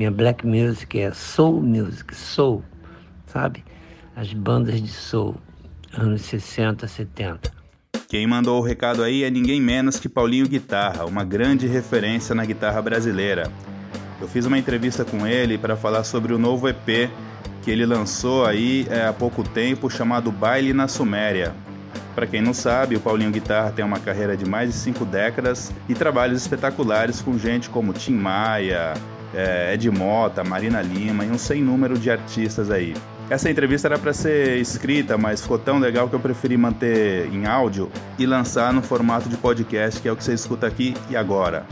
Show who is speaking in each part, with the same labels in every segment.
Speaker 1: Minha black music é soul music, soul, sabe? As bandas de soul, anos 60, 70.
Speaker 2: Quem mandou o recado aí é ninguém menos que Paulinho Guitarra, uma grande referência na guitarra brasileira. Eu fiz uma entrevista com ele para falar sobre o novo EP que ele lançou aí é, há pouco tempo, chamado Baile na Suméria. Para quem não sabe, o Paulinho Guitarra tem uma carreira de mais de cinco décadas e trabalhos espetaculares com gente como Tim Maia, é, Ed Mota, Marina Lima e um sem número de artistas aí. Essa entrevista era para ser escrita, mas ficou tão legal que eu preferi manter em áudio e lançar no formato de podcast, que é o que você escuta aqui e agora.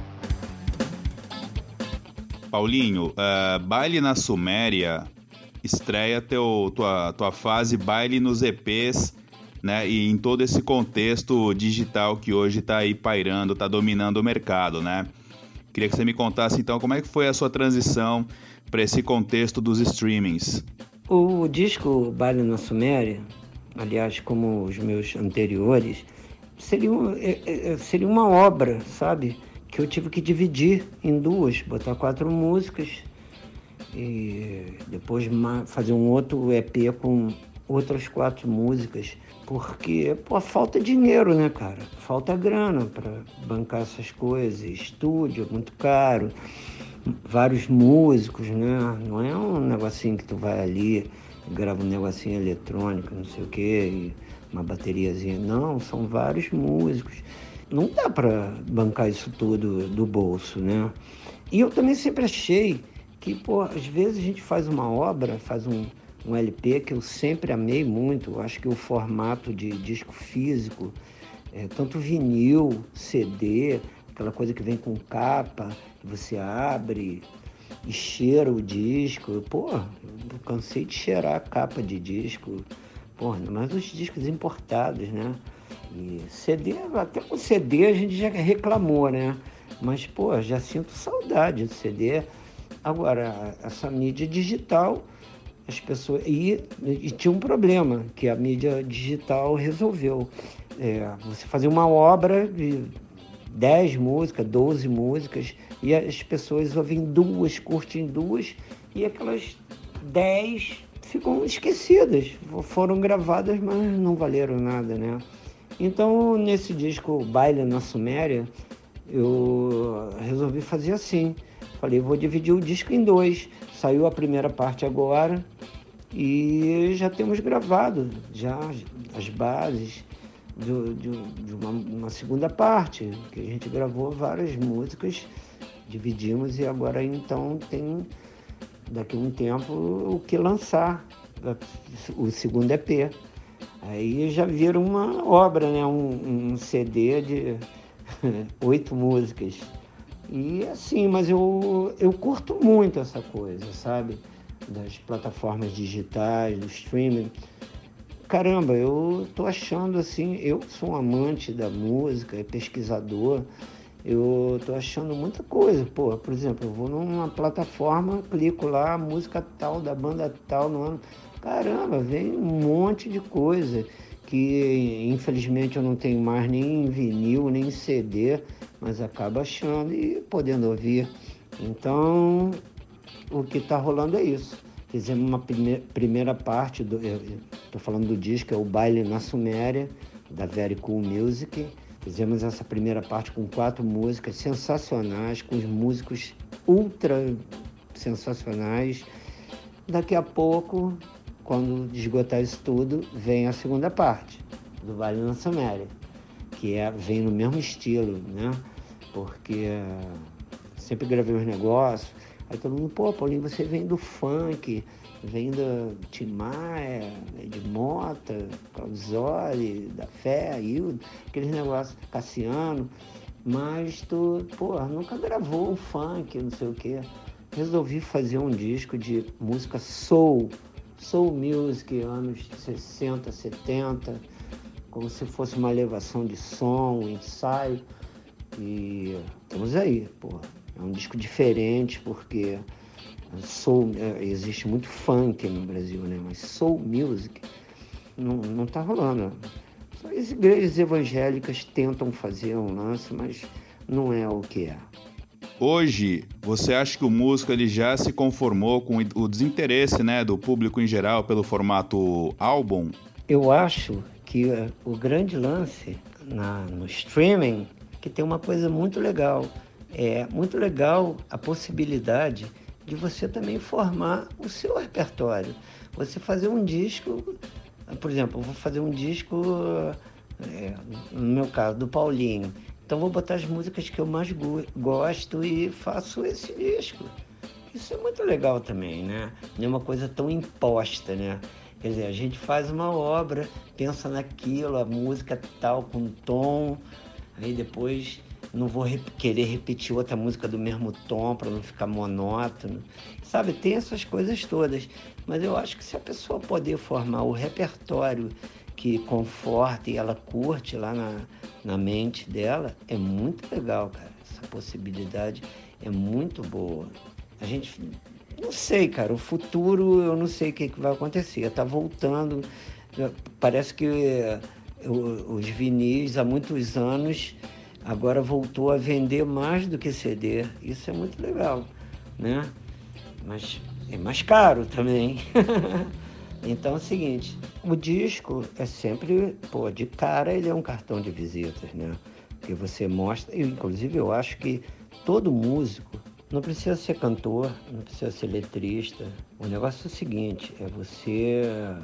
Speaker 2: Paulinho, uh, Baile na Suméria estreia teu, tua, tua fase Baile nos EPs, né? E em todo esse contexto digital que hoje está aí pairando, está dominando o mercado, né? Queria que você me contasse então como é que foi a sua transição para esse contexto dos streamings.
Speaker 1: O disco Baile na Suméria, aliás, como os meus anteriores, seria, é, é, é, seria uma obra, sabe? Que eu tive que dividir em duas, botar quatro músicas e depois fazer um outro EP com outras quatro músicas, porque, pô, falta dinheiro, né, cara? Falta grana para bancar essas coisas, estúdio é muito caro, vários músicos, né? Não é um negocinho que tu vai ali, grava um negocinho eletrônico, não sei o quê, uma bateriazinha. Não, são vários músicos. Não dá para bancar isso tudo do bolso, né? E eu também sempre achei que, pô, às vezes a gente faz uma obra, faz um, um LP que eu sempre amei muito. Eu acho que o formato de disco físico, é, tanto vinil, CD, aquela coisa que vem com capa, que você abre e cheira o disco. Pô, eu cansei de cheirar a capa de disco. Pô, mas os discos importados, né? E CD, até com CD a gente já reclamou, né? Mas, pô, já sinto saudade do CD. Agora, essa mídia digital as pessoas e, e, tinha um problema que a mídia digital resolveu. É, você fazer uma obra de 10 músicas, 12 músicas, e as pessoas ouvem duas, curtem duas, e aquelas 10 ficam esquecidas. Foram gravadas, mas não valeram nada, né? Então, nesse disco Baile na Suméria, eu resolvi fazer assim. Falei, vou dividir o disco em dois. Saiu a primeira parte agora e já temos gravado já as bases de, de, de uma, uma, segunda parte, que a gente gravou várias músicas, dividimos e agora então tem daqui a um tempo o que lançar, o segundo EP. Aí já vira uma obra, né? um, um CD de oito músicas. E assim, mas eu, eu curto muito essa coisa, sabe? Das plataformas digitais, do streaming. Caramba, eu tô achando assim, eu sou um amante da música, pesquisador, eu tô achando muita coisa. Pô, por exemplo, eu vou numa plataforma, clico lá, música tal, da banda tal, no ano. Caramba, vem um monte de coisa que infelizmente eu não tenho mais nem em vinil, nem em CD mas acaba achando e podendo ouvir. Então, o que está rolando é isso. Fizemos uma primeira, parte, estou falando do disco, é o Baile na Suméria, da Very Cool Music. Fizemos essa primeira parte com quatro músicas sensacionais, com os músicos ultra sensacionais. Daqui a pouco, quando esgotar isso tudo, vem a segunda parte do Baile na Suméria que é, vem no mesmo estilo, né? Porque sempre gravei os negócios. Aí todo mundo, pô, Paulinho, você vem do funk, vem do Timaya, de Mota, Claudizoli, da Fé, Hildo, aqueles negócios, Cassiano. Mas tu, pô, nunca gravou um funk, não sei o quê. Resolvi fazer um disco de música soul, soul music, anos 60, 70 como se fosse uma elevação de som, um ensaio. E estamos aí, pô. É um disco diferente porque soul, é, existe muito funk no Brasil, né? Mas soul music não, não tá rolando. Só as igrejas evangélicas tentam fazer um lance, mas não é o que é.
Speaker 2: Hoje, você acha que o músico ele já se conformou com o desinteresse né, do público em geral pelo formato álbum?
Speaker 1: Eu acho que uh, o grande lance na, no streaming que tem uma coisa muito legal. É muito legal a possibilidade de você também formar o seu repertório. Você fazer um disco, por exemplo, eu vou fazer um disco, é, no meu caso, do Paulinho. Então vou botar as músicas que eu mais gosto e faço esse disco. Isso é muito legal também, né? Não é uma coisa tão imposta, né? Quer dizer, a gente faz uma obra, pensa naquilo, a música tal, com tom, aí depois não vou rep querer repetir outra música do mesmo tom para não ficar monótono. Sabe, tem essas coisas todas. Mas eu acho que se a pessoa poder formar o repertório que conforta e ela curte lá na, na mente dela, é muito legal, cara. Essa possibilidade é muito boa. A gente não sei, cara. O futuro eu não sei o que, que vai acontecer. Está voltando. Parece que eh, os vinis há muitos anos agora voltou a vender mais do que CD. Isso é muito legal, né? Mas é mais caro também. Então é o seguinte, o disco é sempre, pô, de cara ele é um cartão de visitas, né? Que você mostra, e inclusive eu acho que todo músico não precisa ser cantor, não precisa ser letrista. O negócio é o seguinte, é você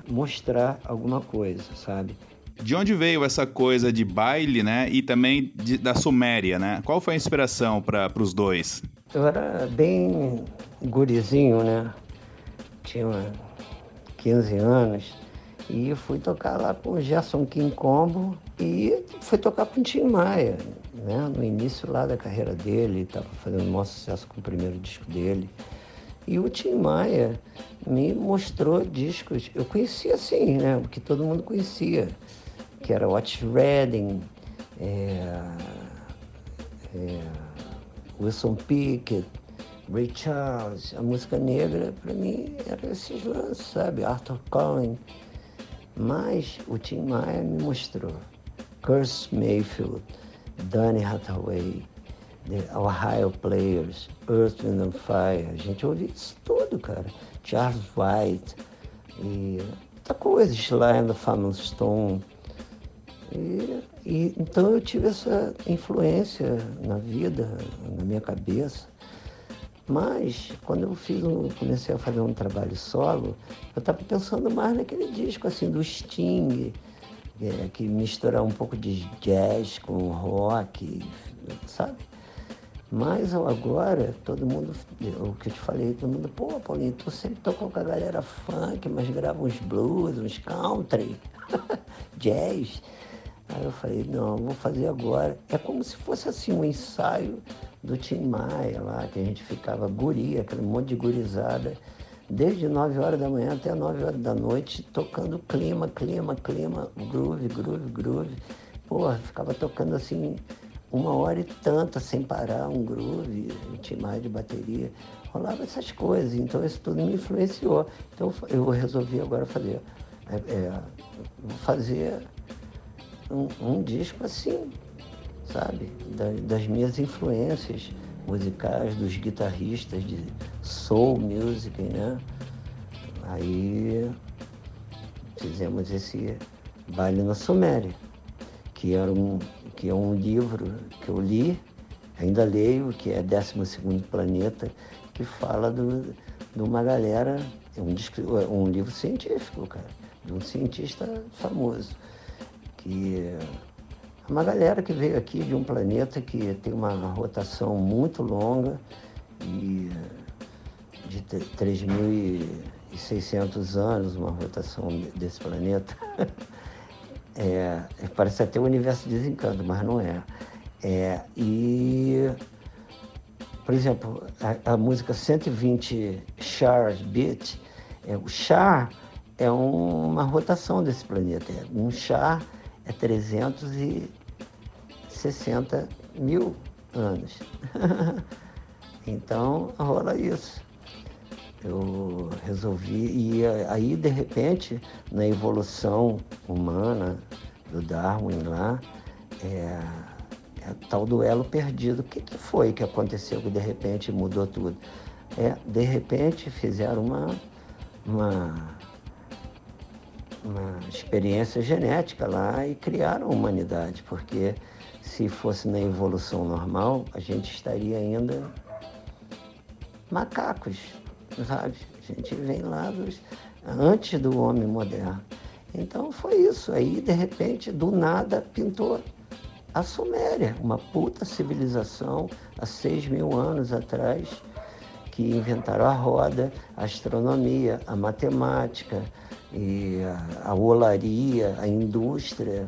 Speaker 1: mostrar alguma coisa, sabe?
Speaker 2: De onde veio essa coisa de baile, né? E também de, da Suméria, né? Qual foi a inspiração para os dois?
Speaker 1: Eu era bem gurizinho, né? Tinha 15 anos. E fui tocar lá com o Gerson King Combo e fui tocar com o Tim Maia, né? No início lá da carreira dele, estava fazendo um maior sucesso com o primeiro disco dele. E o Tim Maia me mostrou discos, eu conhecia assim, né? O que todo mundo conhecia, que era Watch Redding, é, é, Wilson Pickett, Ray Charles, a música negra, para mim, era esses lances, sabe? Arthur Collins. Mas o Tim Maia me mostrou Curse Mayfield, Donny Hathaway, The Ohio Players, Earth, Wind and Fire. A gente ouvia isso tudo, cara. Charles White e muita coisa, Sly the Family Stone. E, e, então eu tive essa influência na vida, na minha cabeça. Mas quando eu fiz um, comecei a fazer um trabalho solo, eu estava pensando mais naquele disco assim do Sting, é, que misturar um pouco de jazz com rock, sabe? Mas agora, todo mundo, o que eu te falei, todo mundo, pô, Paulinho, tu sempre tocou com a galera funk, mas grava uns blues, uns country, jazz. Aí eu falei, não, vou fazer agora. É como se fosse assim um ensaio do Tim Maia lá, que a gente ficava guria, aquele monte de gurizada, desde 9 horas da manhã até 9 horas da noite, tocando clima, clima, clima, groove, groove, groove. Porra, ficava tocando assim uma hora e tanta sem parar, um groove, um Tim Maia de bateria. Rolava essas coisas, então isso tudo me influenciou. Então eu resolvi agora fazer, é, é, fazer um, um disco assim, sabe? das minhas influências musicais, dos guitarristas de soul music, né? Aí fizemos esse baile na Suméria, que era um que é um livro que eu li, ainda leio, que é 12 Planeta, que fala do, de uma galera, é um, um livro científico, cara, de um cientista famoso, que uma galera que veio aqui de um planeta que tem uma rotação muito longa e de 3.600 anos, uma rotação desse planeta. É, é, parece até o universo desencanto, mas não é. é e, por exemplo, a, a música 120 Chars Beat, é, o char é uma rotação desse planeta. Um char é 360 mil anos. então rola isso. Eu resolvi, e aí de repente, na evolução humana do Darwin lá, é, É tal duelo perdido. O que, que foi que aconteceu que de repente mudou tudo? É, de repente fizeram uma, uma, uma experiência genética lá e criaram a humanidade, porque se fosse na evolução normal, a gente estaria ainda macacos, sabe? A gente vem lá dos, antes do homem moderno. Então foi isso. Aí, de repente, do nada, pintou a Suméria, uma puta civilização há seis mil anos atrás, que inventaram a roda, a astronomia, a matemática, e a, a olaria, a indústria,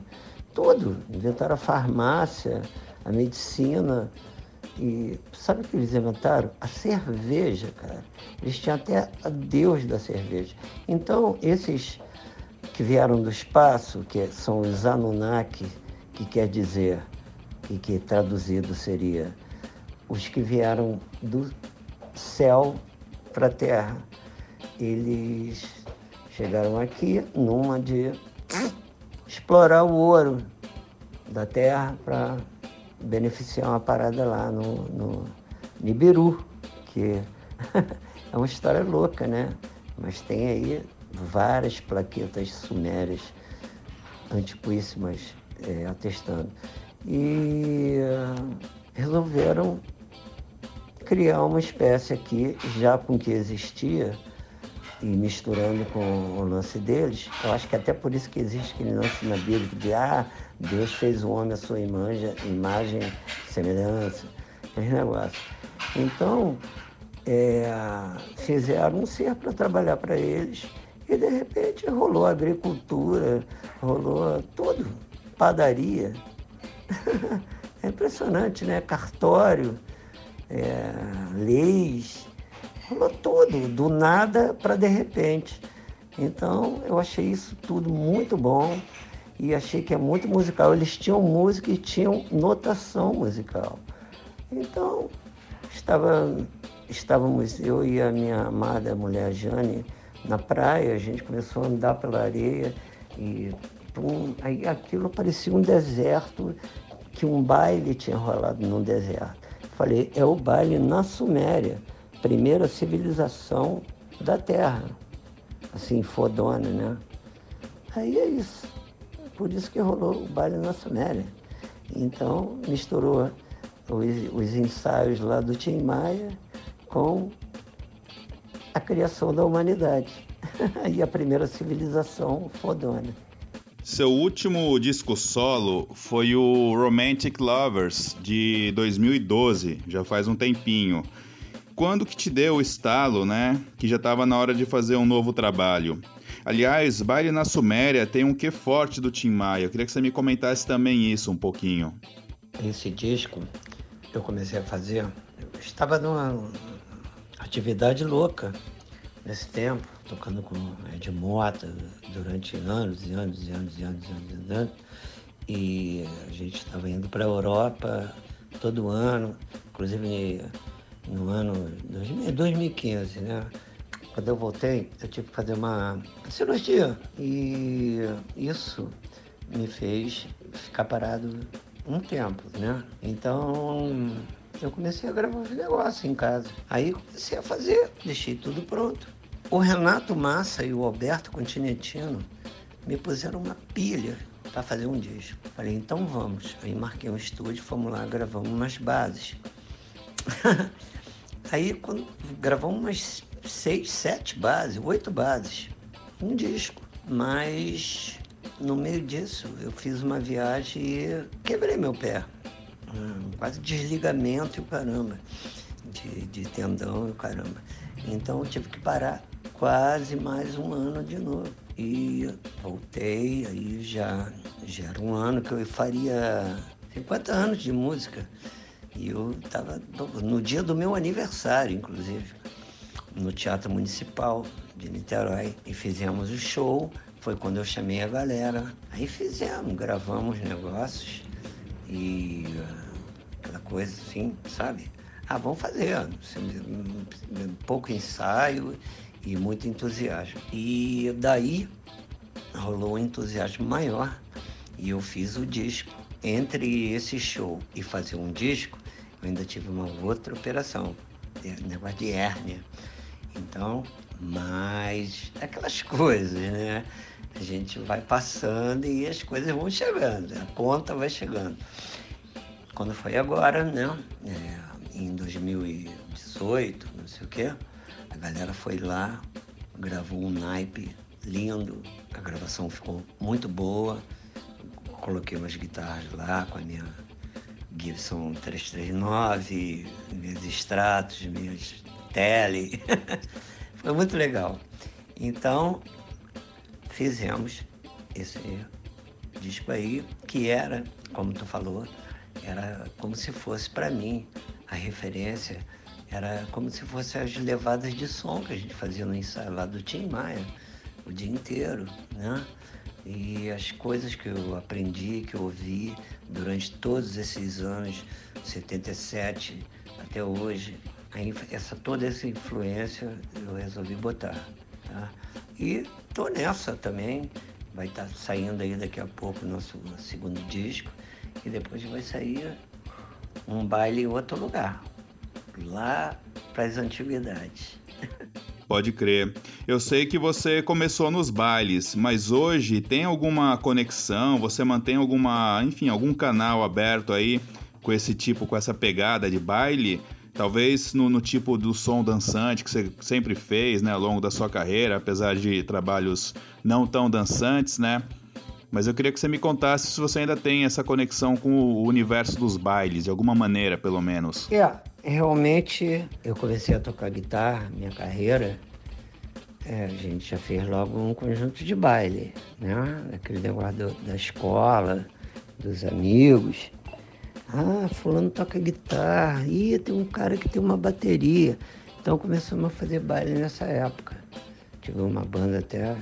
Speaker 1: tudo. Inventaram a farmácia, a medicina. E sabe o que eles inventaram? A cerveja, cara. Eles tinham até a Deus da cerveja. Então, esses que vieram do espaço, que são os Anunnaki, que quer dizer, e que traduzido seria os que vieram do céu para a terra. Eles chegaram aqui numa de explorar o ouro da terra para beneficiar uma parada lá no, no Nibiru, que é uma história louca, né? Mas tem aí várias plaquetas sumérias antiquíssimas é, atestando. E uh, resolveram criar uma espécie aqui, já com que existia, e misturando com o lance deles. Eu acho que até por isso que existe aquele lance na Bíblia de ah, Deus fez o homem a sua imagem, imagem semelhança, aquele negócio. Então, é, fizeram um ser para trabalhar para eles e de repente rolou agricultura, rolou tudo, padaria. é impressionante, né? Cartório, é, leis, rolou tudo, do nada para de repente. Então eu achei isso tudo muito bom e achei que é muito musical. Eles tinham música e tinham notação musical. Então estava, estávamos eu e a minha amada mulher Jane na praia, a gente começou a andar pela areia e pum, aí aquilo parecia um deserto, que um baile tinha rolado num deserto. Falei, é o baile na Suméria, primeira civilização da Terra, assim, fodona, né? Aí é isso. Por isso que rolou o baile na Suméria. Então, misturou os, os ensaios lá do Tim Maia com a criação da humanidade e a primeira civilização fodona.
Speaker 2: Seu último disco solo foi o Romantic Lovers de 2012, já faz um tempinho. Quando que te deu o estalo, né? Que já estava na hora de fazer um novo trabalho. Aliás, Baile na Suméria tem um quê forte do Tim Maia. Eu queria que você me comentasse também isso um pouquinho.
Speaker 1: Esse disco eu comecei a fazer, eu estava numa atividade louca nesse tempo, tocando com Ed Mota durante anos e anos e anos e anos e anos e anos. E a gente estava indo para a Europa todo ano, inclusive no ano 2015, né? Quando eu voltei, eu tive que fazer uma cirurgia e isso me fez ficar parado um tempo, né? Então eu comecei a gravar os negócios em casa. Aí comecei a fazer, deixei tudo pronto. O Renato Massa e o Alberto Continentino me puseram uma pilha para fazer um disco. Falei, então vamos. Aí marquei um estúdio, fomos lá, gravamos umas bases. Aí quando gravamos umas seis, sete bases, oito bases, um disco. Mas no meio disso eu fiz uma viagem e quebrei meu pé quase desligamento e o caramba, de, de tendão e o caramba. Então eu tive que parar quase mais um ano de novo. E voltei, aí já, já era um ano que eu faria 50 anos de música. E eu estava no dia do meu aniversário, inclusive, no Teatro Municipal de Niterói. E fizemos o show. Foi quando eu chamei a galera. Aí fizemos, gravamos negócios. E aquela coisa assim, sabe? Ah, vamos fazer. Pouco ensaio e muito entusiasmo. E daí rolou um entusiasmo maior e eu fiz o disco entre esse show e fazer um disco, ainda tive uma outra operação, negócio de hérnia. Então, mas aquelas coisas, né? A gente vai passando e as coisas vão chegando, a conta vai chegando. Quando foi agora, né? É, em 2018, não sei o quê, a galera foi lá, gravou um naipe lindo, a gravação ficou muito boa. Coloquei umas guitarras lá com a minha Gibson 339, meus extratos, minhas tele. Foi muito legal. Então, fizemos esse disco aí, que era, como tu falou, era como se fosse para mim a referência, era como se fosse as levadas de som que a gente fazia no ensaio lá do Tim Maia, o dia inteiro, né? E as coisas que eu aprendi, que eu ouvi durante todos esses anos, 77 até hoje, essa, toda essa influência eu resolvi botar. Tá? E tô nessa também. Vai estar tá saindo aí daqui a pouco o nosso segundo disco. E depois vai sair um baile em outro lugar. Lá para as antiguidades.
Speaker 2: Pode crer. Eu sei que você começou nos bailes, mas hoje tem alguma conexão? Você mantém alguma, enfim, algum canal aberto aí com esse tipo, com essa pegada de baile? Talvez no, no, tipo do som dançante que você sempre fez, né, ao longo da sua carreira, apesar de trabalhos não tão dançantes, né? Mas eu queria que você me contasse se você ainda tem essa conexão com o universo dos bailes, de alguma maneira, pelo menos.
Speaker 1: É, realmente eu comecei a tocar guitarra, minha carreira. É, a gente já fez logo um conjunto de baile, né? Aquele negócio da escola, dos amigos. Ah, fulano toca guitarra. Ih, tem um cara que tem uma bateria. Então começamos a fazer baile nessa época. Tive uma banda até.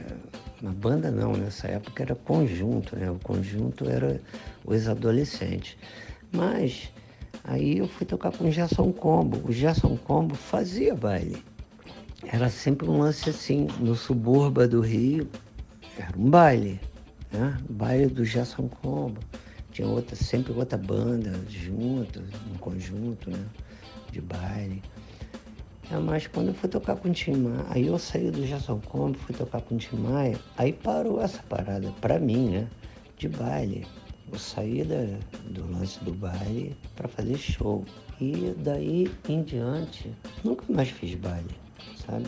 Speaker 1: Uma banda não, nessa época era conjunto, né? O conjunto era os adolescentes. Mas aí eu fui tocar com o Gerson Combo. O Gerson Combo fazia baile. Era sempre um lance assim, no subúrbio do Rio, era um baile, né? Baile do Gerson Combo tinha outra, sempre outra banda junto, um conjunto, né? De baile. É, mas quando eu fui tocar com o Tim Maia, aí eu saí do Jason Combo, fui tocar com o Tim Maia, aí parou essa parada, pra mim, né? De baile. Eu saí da, do lance do baile para fazer show. E daí em diante, nunca mais fiz baile, sabe?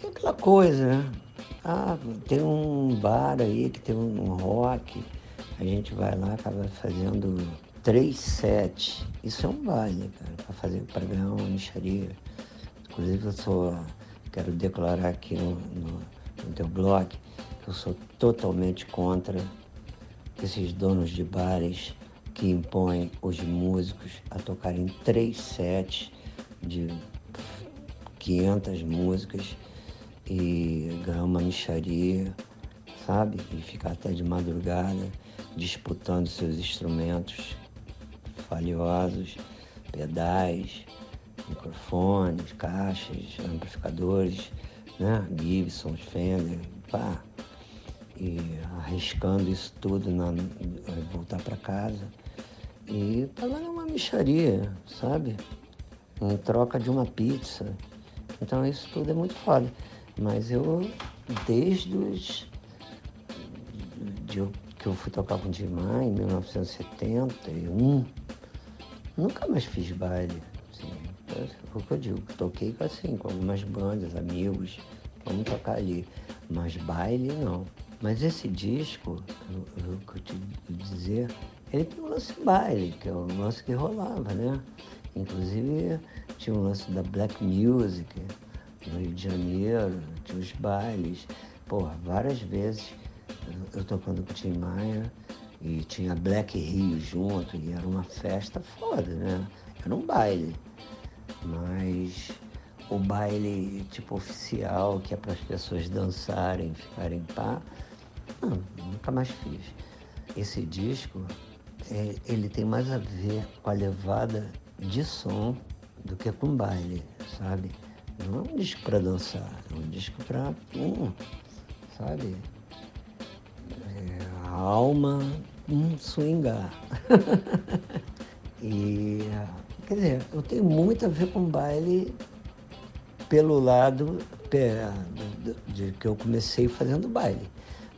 Speaker 1: Tem aquela coisa, né? Ah, tem um bar aí que tem um rock, a gente vai lá, acaba fazendo três sets. Isso é um baile, cara, para fazer, para ganhar uma micharia. Inclusive eu sou, quero declarar aqui no, no, no teu blog, que eu sou totalmente contra esses donos de bares que impõem os músicos a tocarem três sets de 500 músicas e ganhar uma micharia, sabe? E ficar até de madrugada disputando seus instrumentos valiosos, pedais, microfones, caixas, amplificadores, né? Gibson, Fender, pá. E arriscando isso tudo na, voltar para casa. E pagando uma micharia, sabe? Em troca de uma pizza. Então isso tudo é muito foda. Mas eu, desde os. De que eu fui tocar com o Dimar em 1971, nunca mais fiz baile. Assim, é o que eu digo, toquei assim, com algumas bandas, amigos, vamos tocar ali. Mas baile não. Mas esse disco, o que eu te dizer, ele tem um lance baile, que é o lance que rolava, né? Inclusive tinha um lance da black music no Rio de Janeiro, tinha os bailes, porra, várias vezes eu tocando com o Tim Maia e tinha Black Rio junto, e era uma festa foda, né? Era um baile. Mas o baile tipo oficial, que é para as pessoas dançarem, ficarem pá, não, nunca mais fiz. Esse disco, é, ele tem mais a ver com a levada de som do que com baile, sabe? Não é um disco para dançar, é um disco para, hum, sabe? a alma um swingar. e, quer dizer, eu tenho muito a ver com baile pelo lado de, de que eu comecei fazendo baile.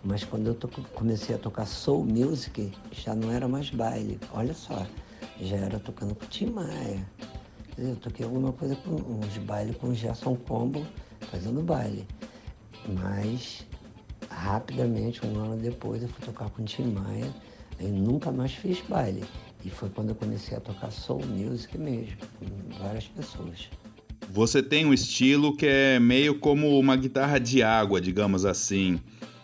Speaker 1: Mas quando eu to, comecei a tocar soul music, já não era mais baile. Olha só, já era tocando com Tim Maia. Eu toquei alguma coisa com uns bailes com Gerson Combo, fazendo baile. Mas rapidamente, um ano depois, eu fui tocar com Tim Maia e nunca mais fiz baile. E foi quando eu comecei a tocar soul music mesmo, com várias pessoas.
Speaker 2: Você tem um estilo que é meio como uma guitarra de água, digamos assim.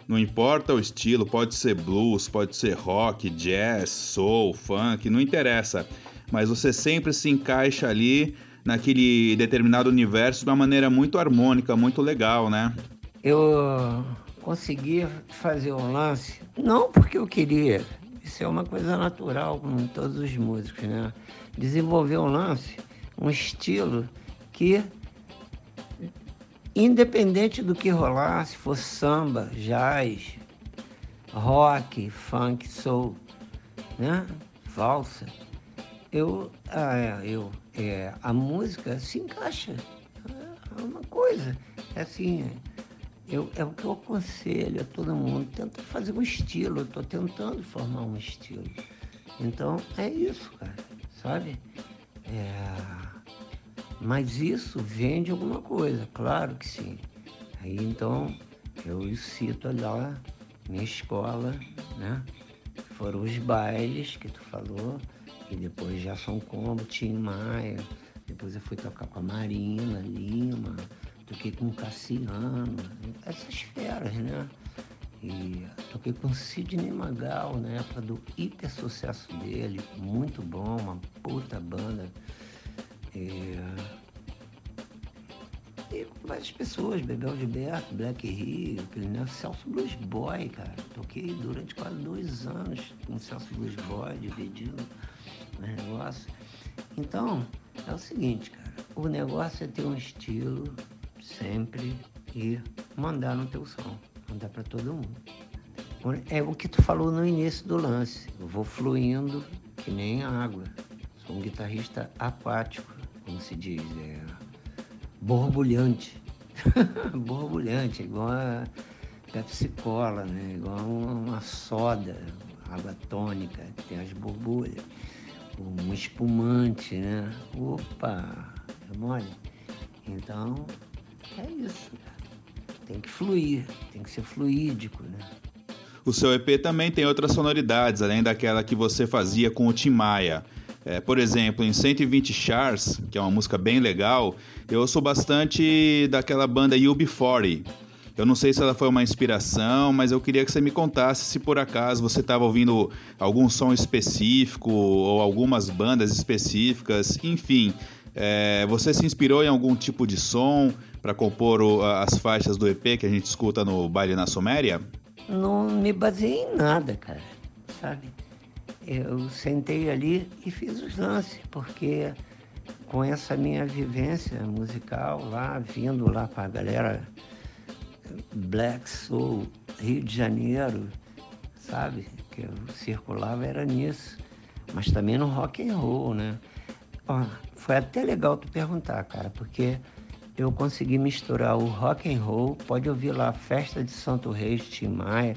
Speaker 2: Não importa o estilo, pode ser blues, pode ser rock, jazz, soul, funk, não interessa. Mas você sempre se encaixa ali naquele determinado universo de uma maneira muito harmônica, muito legal, né?
Speaker 1: Eu consegui fazer um lance, não porque eu queria, isso é uma coisa natural com todos os músicos, né? Desenvolver um lance, um estilo que independente do que rolar, se for samba, jazz, rock, funk, soul, né? Valsa, eu, ah, é, eu, é, a música se encaixa. É uma coisa, é assim, eu, é o que eu aconselho a todo mundo, tenta fazer um estilo, eu estou tentando formar um estilo. Então é isso, cara, sabe? É, mas isso vem de alguma coisa, claro que sim. Aí então eu cito lá minha escola, né? Foram os bailes que tu falou, e depois já são como Tim Maia, depois eu fui tocar com a Marina Lima, toquei com o Cassiano, essas feras, né? E toquei com Sidney Magal na época do hiper sucesso dele, muito bom, uma puta banda. E, e com várias pessoas, Bebel Gilberto, Black Rio, né? Celso Blues Boy, cara. Toquei durante quase dois anos com Celso Blues Boy, dividindo os negócios. Então, é o seguinte, cara. O negócio é ter um estilo sempre e mandar no teu som. Mandar para todo mundo. É o que tu falou no início do lance. Eu vou fluindo que nem água. Sou um guitarrista aquático como se diz, é borbulhante. borbulhante, igual a Pepsi Cola, né? igual uma soda, água tônica, tem as borbulhas. Um espumante, né? Opa, é mole? Então, é isso, cara. Tem que fluir, tem que ser fluídico, né?
Speaker 2: O seu EP também tem outras sonoridades, além daquela que você fazia com o Tim Maia. É, por exemplo, em 120 Chars, que é uma música bem legal, eu ouço bastante daquela banda UB40. Eu não sei se ela foi uma inspiração, mas eu queria que você me contasse se por acaso você estava ouvindo algum som específico ou algumas bandas específicas, enfim. É, você se inspirou em algum tipo de som para compor o, as faixas do EP que a gente escuta no Baile na Suméria?
Speaker 1: Não me baseei em nada, cara, sabe? Eu sentei ali e fiz os lances, porque com essa minha vivência musical lá, vindo lá com a galera Black Soul, Rio de Janeiro, sabe? Que eu circulava era nisso, mas também no rock and roll, né? Ó, foi até legal tu perguntar, cara, porque eu consegui misturar o rock and roll, pode ouvir lá Festa de Santo Reis, Tim Maia,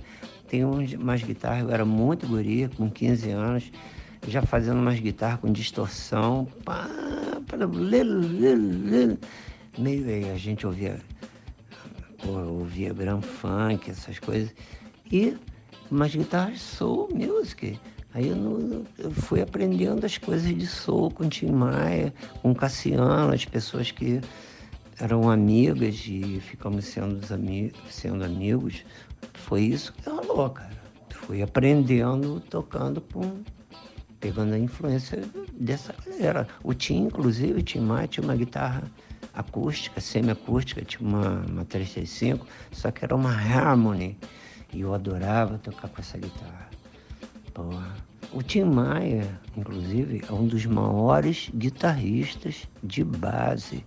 Speaker 1: tem umas guitarras, eu era muito guria, com 15 anos, já fazendo umas guitarras com distorção. Meio aí, a gente ouvia, pô, ouvia Grand Funk, essas coisas. E umas guitarras soul music. Aí eu, eu, fui aprendendo as coisas de soul com Tim Maia, com Cassiano, as pessoas que eram amigas e ficamos sendo, sendo amigos. Foi isso que rolou, cara. Fui aprendendo, tocando com. pegando a influência dessa galera. O Tim, inclusive, o Tim Maia tinha uma guitarra acústica, semi-acústica, tinha uma, uma 365, só que era uma Harmony. E eu adorava tocar com essa guitarra. Porra. O Tim Maia, inclusive, é um dos maiores guitarristas de base,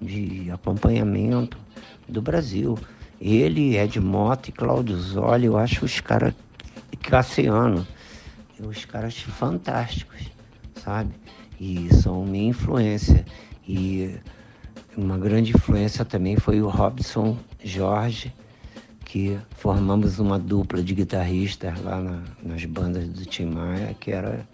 Speaker 1: de acompanhamento do Brasil. Ele, Ed Mota e Claudio Zoli, eu acho os caras Cassiano. os caras fantásticos, sabe? E são minha influência. E uma grande influência também foi o Robson Jorge, que formamos uma dupla de guitarristas lá na, nas bandas do Tim Maia, que era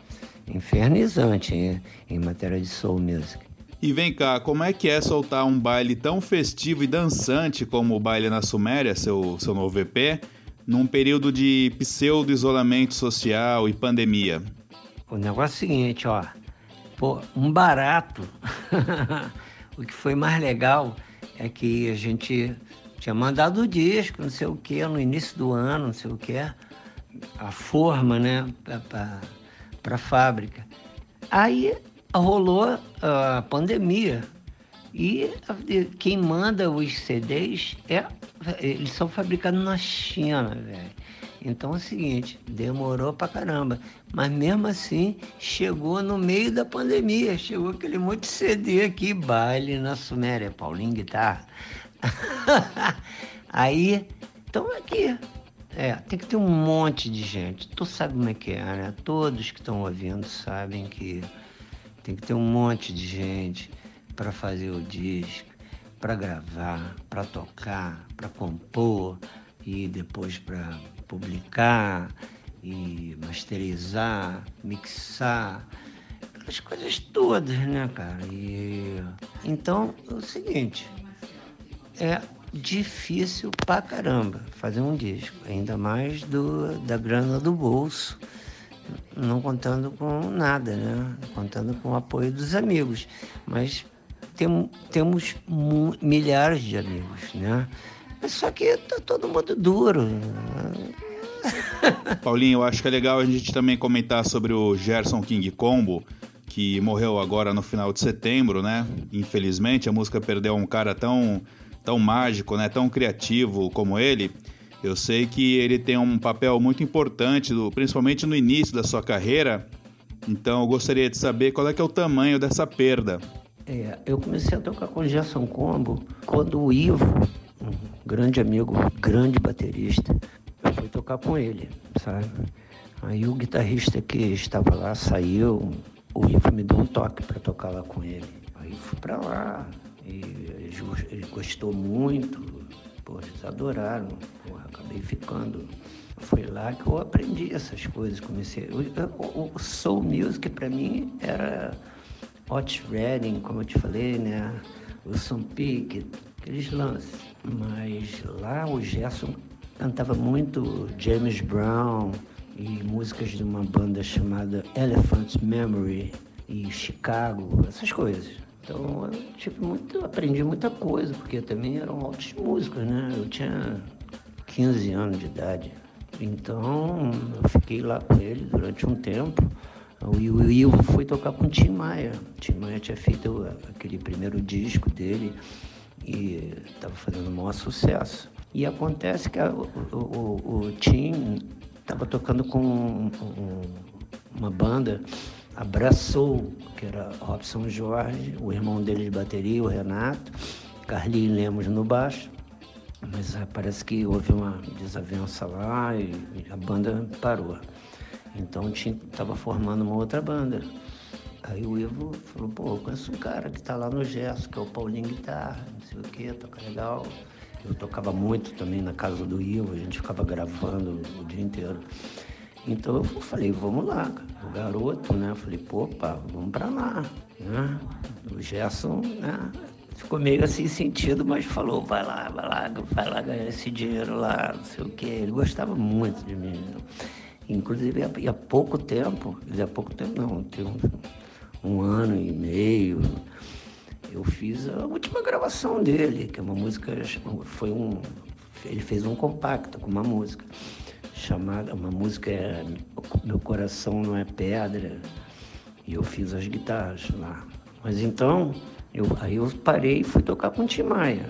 Speaker 1: infernizante em matéria de soul music.
Speaker 2: E vem cá, como é que é soltar um baile tão festivo e dançante como o baile na Suméria, seu, seu novo EP, num período de pseudo-isolamento social e pandemia?
Speaker 1: O negócio é o seguinte, ó. Pô, um barato. o que foi mais legal é que a gente tinha mandado o disco, não sei o que, no início do ano, não sei o que, a forma, né, para a fábrica. Aí rolou a pandemia e quem manda os CDs é eles são fabricados na China, velho. Então é o seguinte, demorou pra caramba. Mas mesmo assim, chegou no meio da pandemia. Chegou aquele monte de CD aqui, baile na Suméria, Paulinho Guitarra. Aí, então aqui. É, tem que ter um monte de gente. Tu sabe como é que é, né? Todos que estão ouvindo sabem que tem que ter um monte de gente para fazer o disco, para gravar, para tocar, para compor e depois para publicar e masterizar, mixar, aquelas coisas todas, né, cara? E então é o seguinte, é difícil pra caramba fazer um disco, ainda mais do, da grana do bolso não contando com nada, né? Contando com o apoio dos amigos. Mas tem, temos milhares de amigos, né? Só que tá todo mundo duro.
Speaker 2: Paulinho, eu acho que é legal a gente também comentar sobre o Gerson King Combo, que morreu agora no final de setembro, né? Infelizmente, a música perdeu um cara tão, tão mágico, né? Tão criativo como ele. Eu sei que ele tem um papel muito importante, principalmente no início da sua carreira. Então eu gostaria de saber qual é que é o tamanho dessa perda.
Speaker 1: É, eu comecei a tocar com o Gerson Combo quando o Ivo, um grande amigo, grande baterista, fui tocar com ele, sabe? Aí o guitarrista que estava lá saiu, o Ivo me deu um toque para tocar lá com ele. Aí fui para lá e ele gostou muito, Eles adoraram. Porra, acabei ficando. Foi lá que eu aprendi essas coisas. Comecei. O, soul music para mim era Otis Redding, como eu te falei, né? Sam Peake, aqueles lances. Mas lá o Gerson cantava muito James Brown e músicas de uma banda chamada Elephant Memory e Chicago, essas coisas. Então eu tive muito, aprendi muita coisa, porque também eram altos músicos, né? Eu tinha 15 anos de idade. Então eu fiquei lá com ele durante um tempo. O Ivo foi tocar com o Tim Maia. O Tim Maia tinha feito aquele primeiro disco dele e estava fazendo o maior sucesso. E acontece que a, o, o, o Tim estava tocando com um, uma banda abraçou, que era Robson Jorge, o irmão dele de bateria, o Renato, Carlinhos Lemos no baixo. Mas ah, parece que houve uma desavença lá e a banda parou. Então estava formando uma outra banda. Aí o Ivo falou, pô, eu conheço um cara que está lá no Gesso, que é o Paulinho Guitarra, não sei o que, toca legal. Eu tocava muito também na casa do Ivo, a gente ficava gravando o dia inteiro. Então eu falei, vamos lá, o garoto, né? Eu falei, pô, pá, vamos pra lá, né? O Gerson, né? Ficou meio assim sentido, mas falou, vai lá, vai lá, vai lá ganhar esse dinheiro lá, não sei o quê. Ele gostava muito de mim. Né? Inclusive, há, pouco tempo, há pouco tempo não, tem um, um ano e meio, eu fiz a última gravação dele, que é uma música, foi um, ele fez um compacto com uma música chamada, uma música é Meu Coração Não É Pedra, e eu fiz as guitarras lá. Mas então, eu, aí eu parei e fui tocar com o Tim Maia.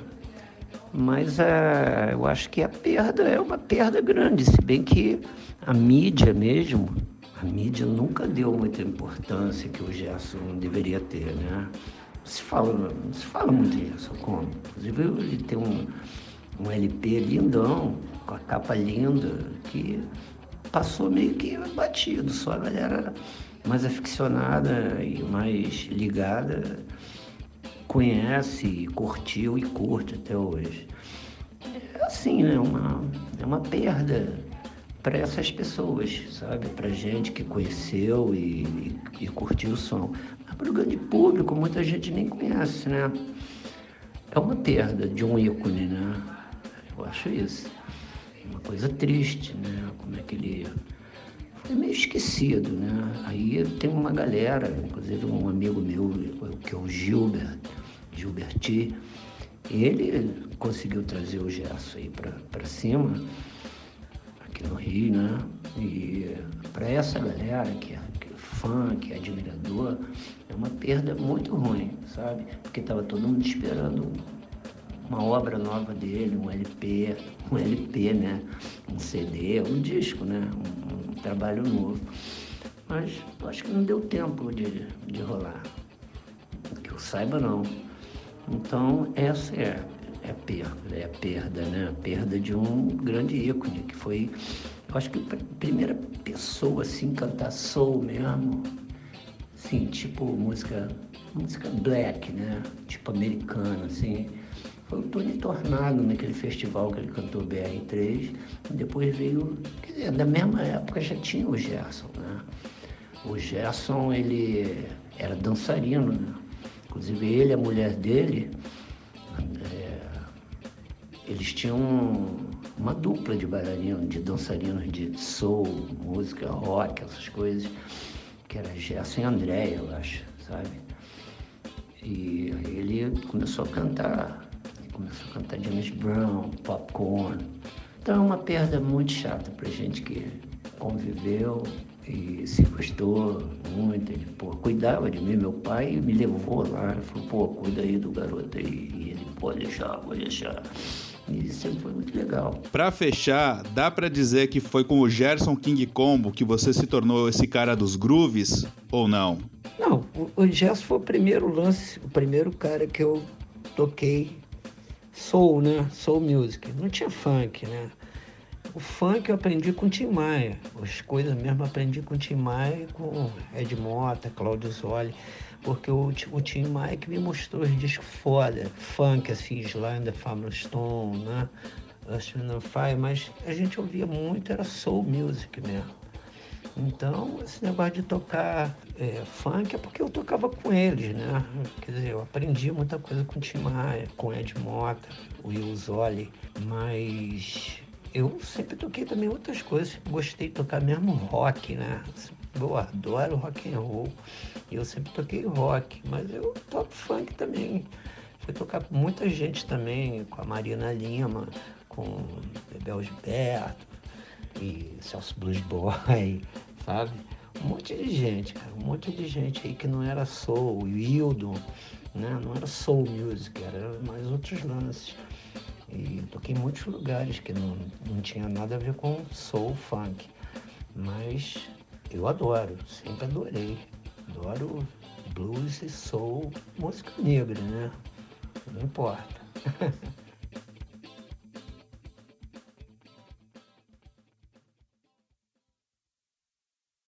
Speaker 1: Mas é, eu acho que a perda é uma perda grande, se bem que a mídia mesmo, a mídia nunca deu muita importância que o Gerson deveria ter, né? Se fala, se fala muito isso, como. Inclusive ele tem um, um LP lindão, com a capa linda, que passou meio que batido, só a galera mais aficionada e mais ligada conhece, curtiu e curte até hoje. É assim, né? Uma, é uma perda para essas pessoas, sabe? Para gente que conheceu e, e, e curtiu o som. Mas para o grande público, muita gente nem conhece, né? É uma perda de um ícone, né? Eu acho isso. Uma coisa triste, né? Como é que ele foi meio esquecido, né? Aí tem uma galera, inclusive um amigo meu, que é o Gilbert, Gilberti, ele conseguiu trazer o Gerson aí para cima, aqui no Rio, né? E para essa galera que é, que é fã, que é admirador, é uma perda muito ruim, sabe? Porque estava todo mundo esperando uma obra nova dele, um LP, um LP, né? Um CD, um disco, né? Um, um trabalho novo. Mas acho que não deu tempo de, de rolar. Que eu saiba não. Então essa é, é a perda, é a perda, né? A perda de um grande ícone, que foi, acho que a primeira pessoa assim cantar soul mesmo, assim, tipo música, música black, né? Tipo americana, assim foi o Tony Tornado naquele festival que ele cantou BR3. Depois veio, quer dizer, da mesma época já tinha o Gerson, né? O Gerson, ele era dançarino, né? Inclusive ele a mulher dele, é, eles tinham uma dupla de bailarinos, de dançarinos de soul, música, rock, essas coisas, que era Gerson e André, eu acho, sabe? E ele começou a cantar começou a cantar James Brown, Popcorn. Então é uma perda muito chata pra gente que conviveu e se gostou muito. Ele, pô, cuidava de mim, meu pai me levou lá, falou, pô, cuida aí do garoto aí. E ele, pode deixar, pode deixar. E isso sempre foi muito legal.
Speaker 2: Para fechar, dá para dizer que foi com o Gerson King Combo que você se tornou esse cara dos grooves ou não?
Speaker 1: Não, o Gerson foi o primeiro lance, o primeiro cara que eu toquei soul, né? Soul music. Não tinha funk, né? O funk eu aprendi com Tim Maia. As coisas mesmo aprendi com Tim Maia, com Ed Mota, Claudio Zoli. Porque o, o Tim Maia que me mostrou os discos foda. Funk, assim, Slime, Family Stone, né? Astronaut Fire. Mas a gente ouvia muito, era soul music mesmo. Então, esse negócio de tocar é, funk é porque eu tocava com eles, né? Quer dizer, eu aprendi muita coisa com o Tim Maia, com Ed Mota, o Will Zoli, mas eu sempre toquei também outras coisas. Gostei de tocar mesmo rock, né? Eu adoro rock and roll. Eu sempre toquei rock, mas eu toco funk também. Fui tocar com muita gente também, com a Marina Lima, com Bebel Gilberto e Celso Blues Boy, sabe? Um monte de gente, cara, um monte de gente aí que não era soul, Wildon, né? Não era soul music, era mais outros lances. E toquei em muitos lugares que não, não tinha nada a ver com soul, funk. Mas eu adoro, sempre adorei. Adoro blues e soul, música negra, né? Não importa.